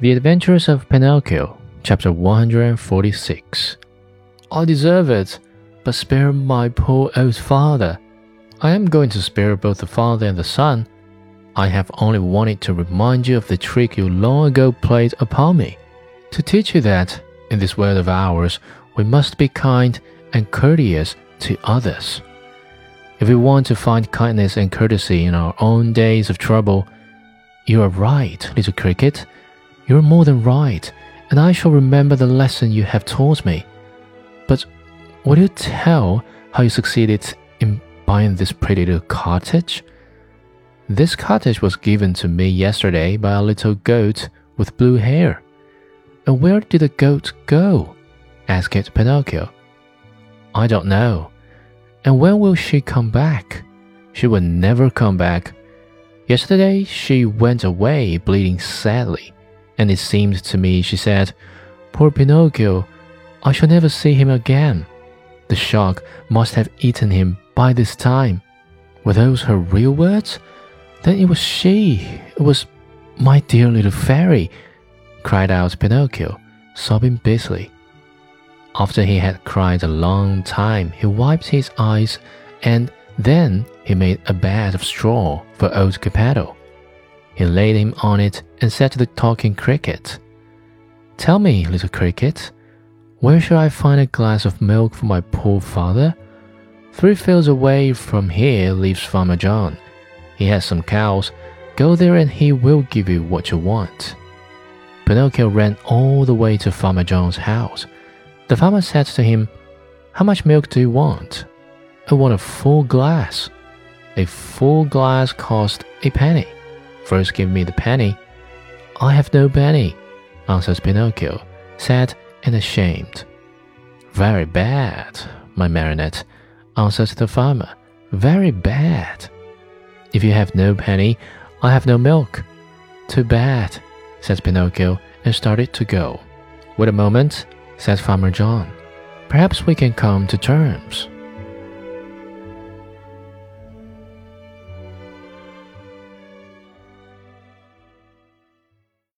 The Adventures of Pinocchio, chapter 146. I deserve it, but spare my poor old father. I am going to spare both the father and the son. I have only wanted to remind you of the trick you long ago played upon me, to teach you that, in this world of ours, we must be kind and courteous to others. If we want to find kindness and courtesy in our own days of trouble, you are right, little cricket. You are more than right, and I shall remember the lesson you have taught me. But will you tell how you succeeded in buying this pretty little cottage? This cottage was given to me yesterday by a little goat with blue hair. And where did the goat go? asked Pinocchio. I don't know. And when will she come back? She will never come back. Yesterday she went away bleeding sadly and it seemed to me she said, Poor Pinocchio, I shall never see him again. The shark must have eaten him by this time. Were those her real words? Then it was she, it was my dear little fairy, cried out Pinocchio, sobbing bitterly. After he had cried a long time, he wiped his eyes and then he made a bed of straw for old Geppetto. He laid him on it and said to the talking cricket, Tell me, little cricket, where shall I find a glass of milk for my poor father? Three fields away from here lives Farmer John. He has some cows. Go there and he will give you what you want. Pinocchio ran all the way to Farmer John's house. The farmer said to him, How much milk do you want? I want a full glass. A full glass cost a penny. First give me the penny. I have no penny, answers Pinocchio, sad and ashamed. Very bad, my marionette, answers the farmer. Very bad. If you have no penny, I have no milk. Too bad, says Pinocchio and started to go. Wait a moment, says Farmer John. Perhaps we can come to terms.